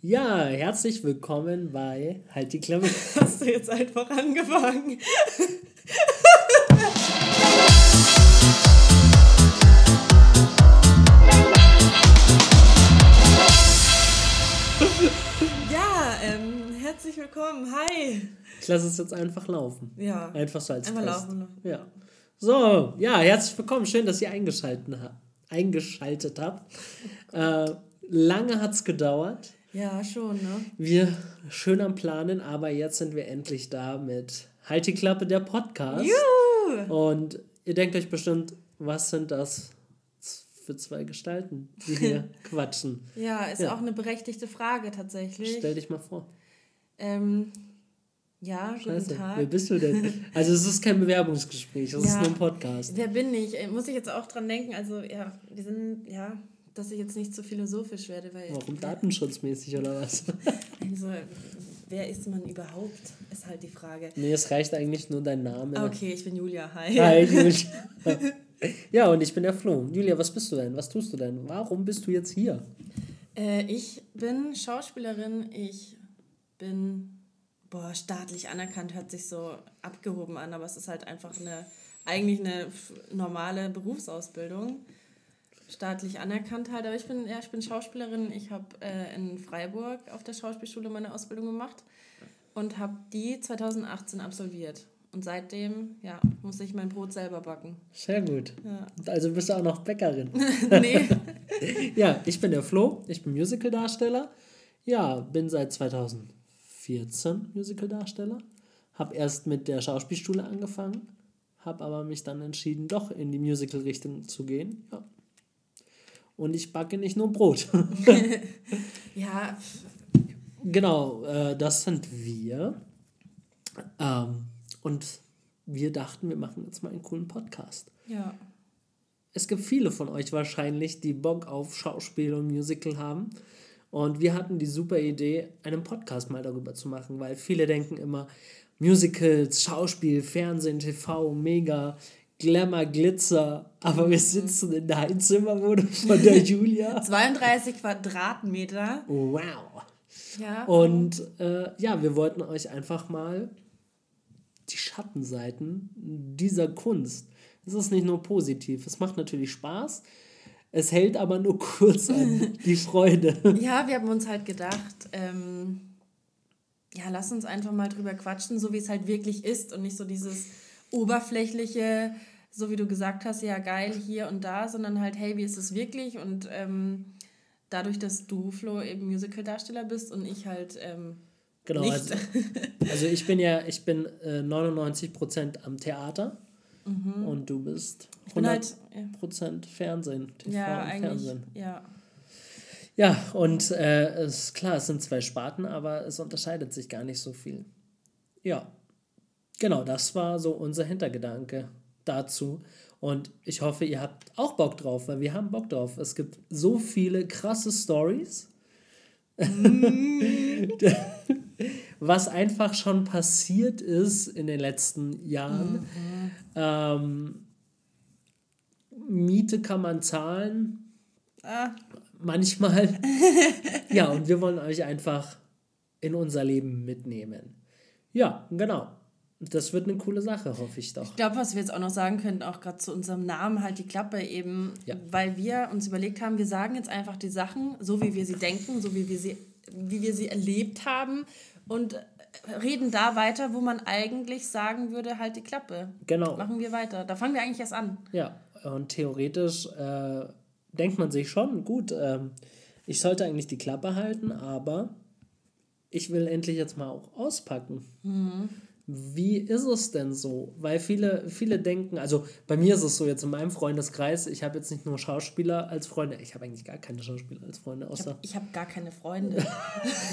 Ja, herzlich willkommen bei Halt die Klappe. Hast du jetzt einfach angefangen? ja, ähm, herzlich willkommen. Hi. Ich lasse es jetzt einfach laufen. Ja. Einfach so als Einfach Test. laufen. Ja. So, ja, herzlich willkommen. Schön, dass ihr eingeschaltet, ha eingeschaltet habt. Äh, lange hat es gedauert. Ja, schon, ne? Wir schön am Planen, aber jetzt sind wir endlich da mit Halt die Klappe, der Podcast. Juhu! Und ihr denkt euch bestimmt, was sind das für zwei Gestalten, die hier quatschen? Ja, ist Ja. auch eine berechtigte Frage tatsächlich. Stell dich mal vor. Ähm, ja, guten Scheiße, wer Tag. bist du denn? Also es ist kein Bewerbungsgespräch, es ist Ja. nur ein Podcast. Wer bin ich? Muss ich jetzt auch dran denken? Also, ja, wir sind, ja, dass ich jetzt nicht so philosophisch werde, weil. Warum datenschutzmäßig oder was? Also, wer ist man überhaupt? Ist halt die Frage. Nee, es reicht eigentlich nur dein Name. Okay, ich bin Julia. Hi. Hi, Julia. Ja, und ich bin der Flo. Julia, was bist du denn? Was tust du denn? Warum bist du jetzt hier? Äh, ich bin Schauspielerin. Ich bin, boah, staatlich anerkannt, hört sich so abgehoben an, aber es ist halt einfach eine, eigentlich eine normale Berufsausbildung. Staatlich anerkannt halt, aber ich bin, ja, ich bin Schauspielerin. Ich habe äh, in Freiburg auf der Schauspielschule meine Ausbildung gemacht und habe die 2018 absolviert. Und seitdem, ja, muss ich mein Brot selber backen. Sehr gut. Ja. Also bist du auch noch Bäckerin. nee. Ja, ich bin der Flo, ich bin Musicaldarsteller. Ja, bin seit 2014 Musicaldarsteller. Hab erst mit der Schauspielschule angefangen, hab aber mich dann entschieden, doch in die Musical-Richtung zu gehen. Ja. Und ich backe nicht nur Brot. Ja, genau, äh, das sind wir. Ähm, und wir dachten, wir machen jetzt mal einen coolen Podcast. ja. Es gibt viele von euch wahrscheinlich, die Bock auf Schauspiel und Musical haben. Und wir hatten die super Idee, einen Podcast mal darüber zu machen, weil viele denken immer, Musicals, Schauspiel, Fernsehen, TV, mega, Glamour, Glitzer. Aber wir sitzen in der Einzimmerwohnung von der Julia. 32 Quadratmeter. Wow. Ja. Und äh, ja, wir wollten euch einfach mal die Schattenseiten dieser Kunst. Es ist nicht nur positiv, es macht natürlich Spaß, es hält aber nur kurz an, die Freude. Ja, wir haben uns halt gedacht, ähm, ja, lass uns einfach mal drüber quatschen, so wie es halt wirklich ist und nicht so dieses oberflächliche, so wie du gesagt hast, ja geil hier und da, sondern halt, hey, wie ist es wirklich? Und ähm, dadurch, dass du, Flo, eben Musical-Darsteller bist und ich halt ähm, Genau, nicht. also, also ich bin ja, ich bin äh, 99% am Theater und du bist Mhm. bin 100% halt, ja, Fernsehen, TV ja, und Fernsehen. ja. Ja, und äh, es ist klar, es sind zwei Sparten, aber es unterscheidet sich gar nicht so viel. Ja, genau, das war so unser Hintergedanke dazu. Und ich hoffe, ihr habt auch Bock drauf, weil wir haben Bock drauf. Es gibt so viele krasse Stories, was einfach schon passiert ist in den letzten Jahren. Ähm, Miete kann man zahlen, Ah, manchmal. ja, und wir wollen euch einfach in unser Leben mitnehmen. Ja, genau. Das wird eine coole Sache, hoffe ich doch. Ich glaube, was wir jetzt auch noch sagen könnten, auch gerade zu unserem Namen halt die Klappe eben, Ja. weil wir uns überlegt haben, wir sagen jetzt einfach die Sachen, so wie wir sie denken, so wie wir sie, wie wir sie erlebt haben und äh, reden da weiter, wo man eigentlich sagen würde, halt die Klappe. Genau. Machen wir weiter. Da fangen wir eigentlich erst an. Ja, und theoretisch äh, denkt man sich schon, gut, ähm, ich sollte eigentlich die Klappe halten, aber ich will endlich jetzt mal auch auspacken. Wie ist es denn so? Weil viele, viele denken, also bei mir ist es so jetzt in meinem Freundeskreis, ich habe jetzt nicht nur Schauspieler als Freunde, ich habe eigentlich gar keine Schauspieler als Freunde, außer Ich habe gar keine Freunde.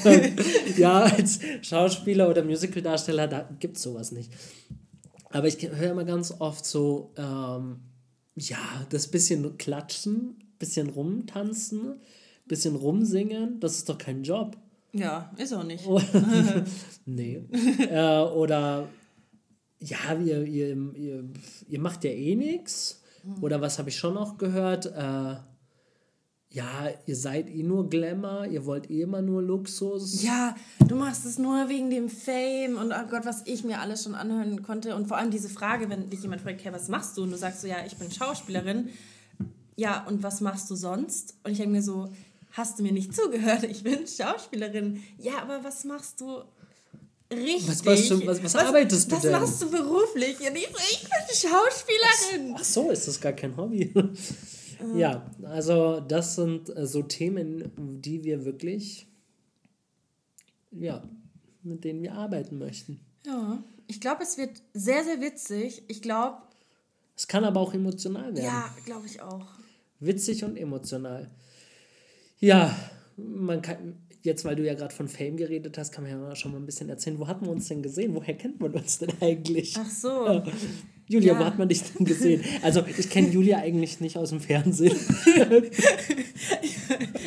ja, als Schauspieler oder Musicaldarsteller, da gibt es sowas nicht. Aber ich höre immer ganz oft so, ähm, ja, das bisschen klatschen, bisschen rumtanzen, bisschen rumsingen, das ist doch kein Job. Ja, ist auch nicht. nee. äh, oder ja, ihr, ihr, ihr, ihr macht ja eh nichts. Oder was habe ich schon noch gehört? Äh, ja, ihr seid eh nur Glamour, ihr wollt eh immer nur Luxus. Ja, du machst es nur wegen dem Fame und oh Gott, was ich mir alles schon anhören konnte. Und vor allem diese Frage, wenn dich jemand fragt, hey, was machst du? Und du sagst so, ja, ich bin Schauspielerin. Ja, und was machst du sonst? Und ich denke mir so, hast du mir nicht zugehört? Ich bin Schauspielerin. Ja, aber was machst du richtig? Was, was, was, was, arbeitest du was denn? Was machst du beruflich? Ja, ich, ich bin Schauspielerin. Ach so, ist das gar kein Hobby? Ja, also das sind äh, so Themen, die wir wirklich, ja, mit denen wir arbeiten möchten. Ja, ich glaube, es wird sehr, sehr witzig. Ich glaube. Es kann aber auch emotional werden. Ja, glaube ich auch. Witzig und emotional. Ja, man kann, jetzt, weil du ja gerade von Fame geredet hast, kann man ja schon mal ein bisschen erzählen. Wo hatten wir uns denn gesehen? Woher kennt man uns denn eigentlich? Ach so. Julia, ja. wo hat man dich denn gesehen? Also, ich kenne Julia eigentlich nicht aus dem Fernsehen.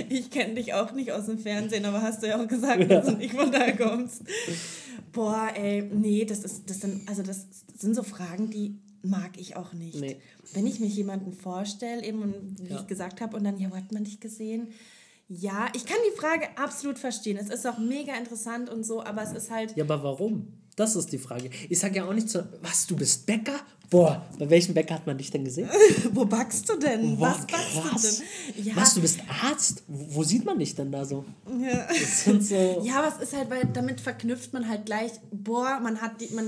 ich kenne dich auch nicht aus dem Fernsehen, aber hast du ja auch gesagt, ja. dass du nicht von da kommst. Boah, ey, nee, das ist, das sind, also das sind so Fragen, die mag ich auch nicht. Nee. Wenn ich mich jemanden vorstelle, eben, wie ja. ich gesagt habe, und dann, ja, wo hat man dich gesehen? Ja, ich kann die Frage absolut verstehen. Es ist auch mega interessant und so, aber es ist halt. Ja, aber warum? Das ist die Frage. Ich sage ja auch nicht so, was, du bist Bäcker? Boah, bei welchem Bäcker hat man dich denn gesehen? Wo backst du denn? Boah, was backst du denn? Ja. Was, du bist Arzt? Wo, wo sieht man dich denn da so? Ja. Das sind so ja, aber es ist halt, weil damit verknüpft man halt gleich, boah, man hat die, man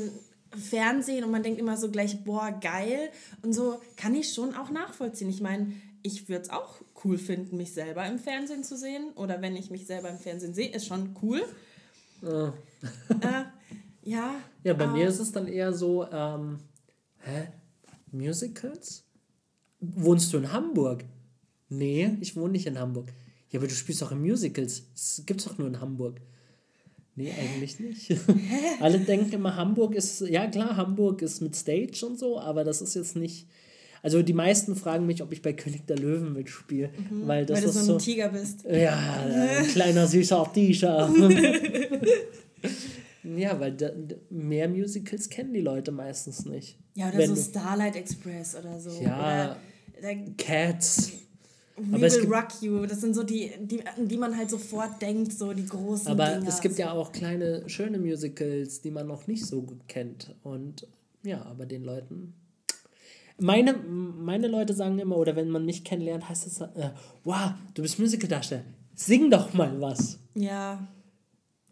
Fernsehen und man denkt immer so gleich, boah, geil. Und so kann ich schon auch nachvollziehen. Ich meine, ich würde es auch cool finden, mich selber im Fernsehen zu sehen. Oder wenn ich mich selber im Fernsehen sehe, ist schon cool. Oh. äh, ja. Ja, bei äh, mir ist es dann eher so, ähm, hä? Musicals? Wohnst du in Hamburg? Nee, ich wohne nicht in Hamburg. Ja, aber du spielst auch in Musicals. Das gibt's doch nur in Hamburg. Nee, eigentlich nicht. Alle denken immer, Hamburg ist, ja klar, Hamburg ist mit Stage und so, aber das ist jetzt nicht. Also die meisten fragen mich, ob ich bei König der Löwen mitspiele. Mhm, weil, das weil du so ein so, Tiger bist. Ja, ein kleiner süßer Tiger. ja, weil da, mehr Musicals kennen die Leute meistens nicht. Ja, oder Wenn so Starlight Express oder so. Ja, oder, Cats. We aber Will Rock You, das sind so die, die, die man halt sofort denkt, so die großen Aber Dinger. es gibt ja auch kleine, schöne Musicals, die man noch nicht so gut kennt. Und ja, aber den Leuten. Meine, meine Leute sagen immer, oder wenn man mich kennenlernt, heißt es, äh, wow, du bist Musicaldarsteller, sing doch mal was. Ja.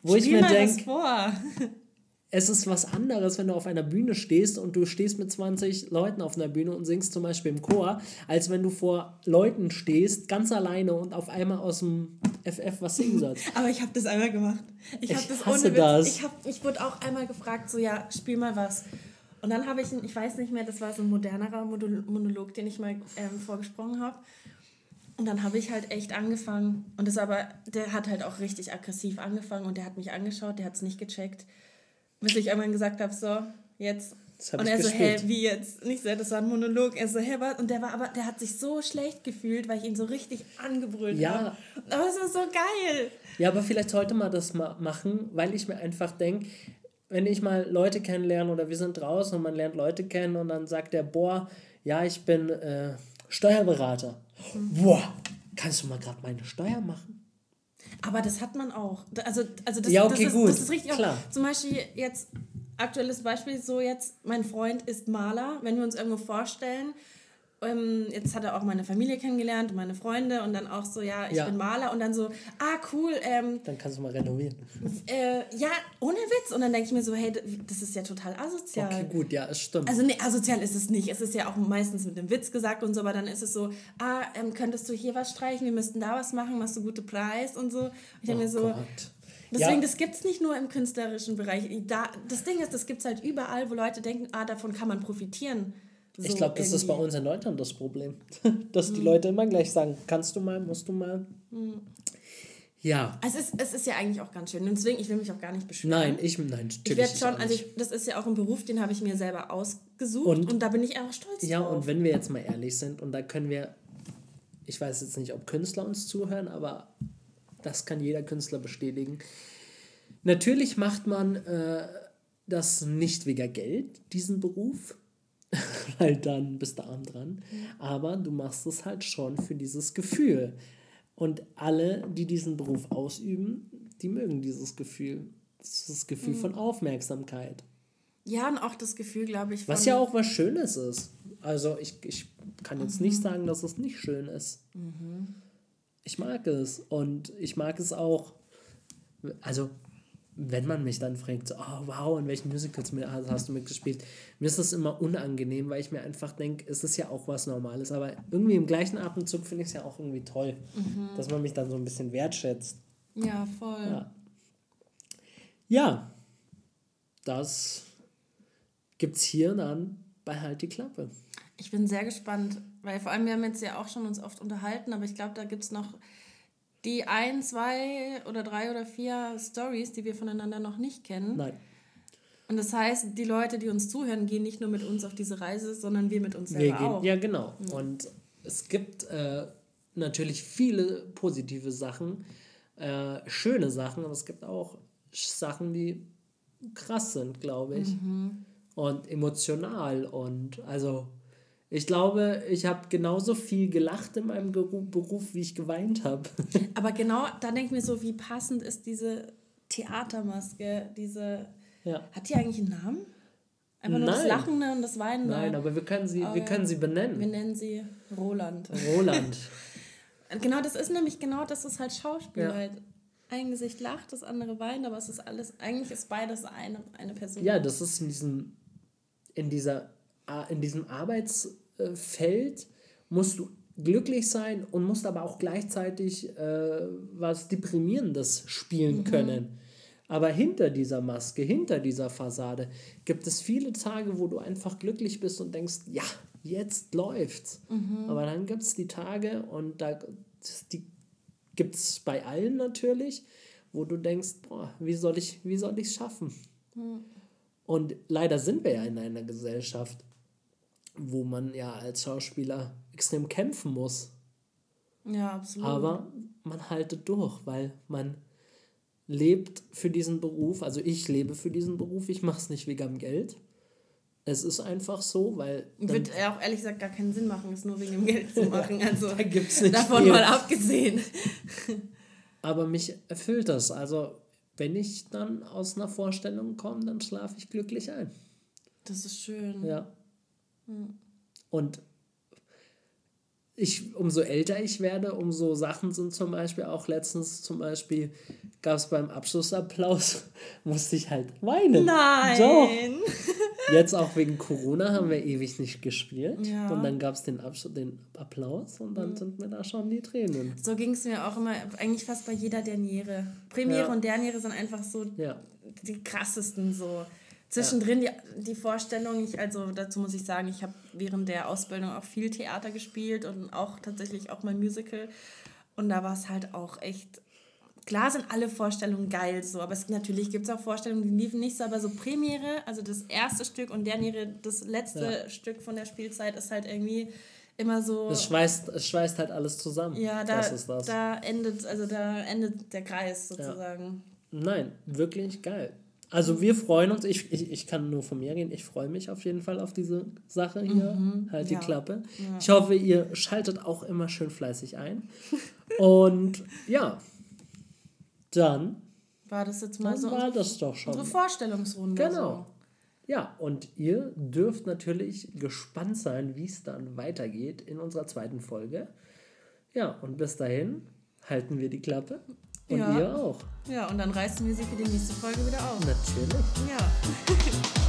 Wo Spiel ich mir denke, es ist was anderes, wenn du auf einer Bühne stehst und du stehst mit 20 Leuten auf einer Bühne und singst zum Beispiel im Chor, als wenn du vor Leuten stehst, ganz alleine und auf einmal aus dem FF was singen sollst. Aber ich habe das einmal gemacht. Ich, ich das ohne Witz. Das. Ich, hab, ich wurde auch einmal gefragt, so ja, spiel mal was. Und dann habe ich, ich weiß nicht mehr, das war so ein modernerer Monolog, den ich mal ähm, vorgesprochen habe. Und dann habe ich halt echt angefangen. Und das aber, der hat halt auch richtig aggressiv angefangen und der hat mich angeschaut, der hat es nicht gecheckt bis ich irgendwann gesagt habe, so, jetzt. Und er so, hä, wie jetzt? Nicht so, das war ein Monolog. Er so, hä, was? Und der war aber, der hat sich so schlecht gefühlt, weil ich ihn so richtig angebrüllt ja. habe. Aber es war so geil. Ja, aber vielleicht sollte man das mal machen, weil ich mir einfach denke, wenn ich mal Leute kennenlerne oder wir sind draußen und man lernt Leute kennen und dann sagt der, boah, ja, ich bin äh, Steuerberater. Mhm. Boah, kannst du mal gerade meine Steuer machen? Aber das hat man auch. Also, also das, ja, okay, das, ist, gut. das ist richtig Klar. Auch, zum Beispiel jetzt, aktuelles Beispiel, so jetzt, mein Freund ist Maler. Wenn wir uns irgendwo vorstellen, ähm, jetzt hat er auch meine Familie kennengelernt, meine Freunde und dann auch so, ja, ich ja. bin Maler und dann so, ah, cool. Ähm, dann kannst du mal renovieren. Äh, ja, ohne Witz. Und dann denke ich mir so, hey, das ist ja total asozial. Okay, gut, ja, es stimmt. Also, nee, asozial ist es nicht. Es ist ja auch meistens mit einem Witz gesagt und so, aber dann ist es so, ah, ähm, könntest du hier was streichen, wir müssten da was machen, machst du gute Preis und so. Und ich denke oh mir so, Gott. Deswegen, ja. das gibt es nicht nur im künstlerischen Bereich. Da, das Ding ist, das gibt es halt überall, wo Leute denken, ah, davon kann man profitieren. So ich glaube, das ist bei uns in Deutschland das Problem. Dass die Leute immer gleich sagen, kannst du mal, musst du mal. Mhm. Ja. Also es ist, es ist ja eigentlich auch ganz schön. Und deswegen, ich will mich auch gar nicht beschweren. Nein, ich, nein, Ich werde schon, also ich, das ist ja auch ein Beruf, den habe ich mir selber ausgesucht und, und da bin ich auch stolz ja, drauf. Ja, und wenn wir jetzt mal ehrlich sind, und da können wir, ich weiß jetzt nicht, ob Künstler uns zuhören, aber das kann jeder Künstler bestätigen. Natürlich macht man äh, das nicht wegen Geld, diesen Beruf weil dann bist du arm dran. Aber du machst es halt schon für dieses Gefühl. Und alle, die diesen Beruf ausüben, die mögen dieses Gefühl. Das, das Gefühl mhm. von Aufmerksamkeit. Ja, und auch das Gefühl, glaube ich. was ja auch was Schönes ist. Also ich, ich kann jetzt mhm. nicht sagen, dass es nicht schön ist. Mhm. Ich mag es. Und ich mag es auch. Also wenn man mich dann fragt, so, oh wow, in welchen Musicals hast du mitgespielt, mir ist das immer unangenehm, weil ich mir einfach denke, es ist ja auch was Normales. Aber irgendwie im gleichen Atemzug finde ich es ja auch irgendwie toll, mhm. dass man mich dann so ein bisschen wertschätzt. Ja, voll. Ja, ja das es hier dann bei Halt die Klappe. Ich bin sehr gespannt, weil vor allem wir haben jetzt ja auch schon uns oft unterhalten, aber ich glaube, da gibt es noch die ein, zwei oder drei oder vier Stories, die wir voneinander noch nicht kennen. Nein. Und das heißt, die Leute, die uns zuhören, gehen nicht nur mit uns auf diese Reise, sondern wir mit uns selber wir gehen, auch. Ja, genau. Mhm. Und es gibt äh, natürlich viele positive Sachen, äh, schöne Sachen, aber es gibt auch Sachen, die krass sind, glaube ich. Mhm. Und emotional und also ich glaube, ich habe genauso viel gelacht in meinem Beruf, wie ich geweint habe. Aber genau, da denke ich mir so, wie passend ist diese Theatermaske, diese. Ja. Hat die eigentlich einen Namen? Einfach nur Nein. das Lachende und das Weinende. Nein, aber wir können sie, wir können sie benennen. Wir nennen sie Roland. Roland. genau, das ist nämlich genau, das ist halt Schauspiel ja. halt. Ein Gesicht lacht, das andere weint, aber es ist alles, eigentlich ist beides eine, eine Person. Ja, das ist in diesem, in dieser in diesem Arbeitsfeld musst du glücklich sein und musst aber auch gleichzeitig äh, was Deprimierendes spielen mhm. können. Aber hinter dieser Maske, hinter dieser Fassade gibt es viele Tage, wo du einfach glücklich bist und denkst, ja, jetzt läuft's. Mhm. Aber dann gibt es die Tage und da die gibt es bei allen natürlich, wo du denkst, boah, wie soll ich, wie soll ich es schaffen? Mhm. Und leider sind wir ja in einer Gesellschaft, wo man ja als Schauspieler extrem kämpfen muss. Ja, absolut. Aber man haltet durch, weil man lebt für diesen Beruf. Also ich lebe für diesen Beruf. Ich mache es nicht wegen dem Geld. Es ist einfach so, weil. Wird ja auch ehrlich gesagt gar keinen Sinn machen, es nur wegen dem Geld zu machen. Also da gibt's nicht davon viel. mal abgesehen. Aber mich erfüllt das. Also, wenn ich dann aus einer Vorstellung komme, dann schlafe ich glücklich ein. Das ist schön. Ja. Und ich, umso älter ich werde, umso Sachen sind zum Beispiel auch letztens zum Beispiel gab es beim Abschlussapplaus, musste ich halt weinen. Nein! Doch. Jetzt auch wegen Corona haben wir ewig nicht gespielt. Ja. Und dann gab es den, den Applaus und dann mhm. sind mir da schon die Tränen. So ging es mir auch immer, eigentlich fast bei jeder Derniere. Premiere ja. und Derniere sind einfach so ja. die krassesten so. Zwischendrin ja. die, die Vorstellung, ich, also dazu muss ich sagen, ich habe während der Ausbildung auch viel Theater gespielt und auch tatsächlich auch mal Musical. Und da war es halt auch echt. Klar sind alle Vorstellungen geil so, aber es, natürlich gibt es auch Vorstellungen, die liefen nicht so, aber so Premiere, also das erste Stück und Derniere, das letzte ja. Stück von der Spielzeit ist halt irgendwie immer so. Es schweißt, es schweißt halt alles zusammen. Ja, da, das ist das. da endet, also da endet der Kreis sozusagen. Ja. Nein, wirklich geil. Also wir freuen uns, ich, ich, ich kann nur von mir gehen, ich freue mich auf jeden Fall auf diese Sache hier, mhm, halt die ja. Klappe. Ja. Ich hoffe, ihr schaltet auch immer schön fleißig ein. Und ja, dann war das jetzt mal so war das doch schon. unsere Vorstellungsrunde. Genau. So. Ja, und ihr dürft natürlich gespannt sein, wie es dann weitergeht in unserer zweiten Folge. Ja, und bis dahin halten wir die Klappe. Und ja. ihr auch. Ja, und dann reißen wir sie für die nächste Folge wieder auf. Natürlich. Ja.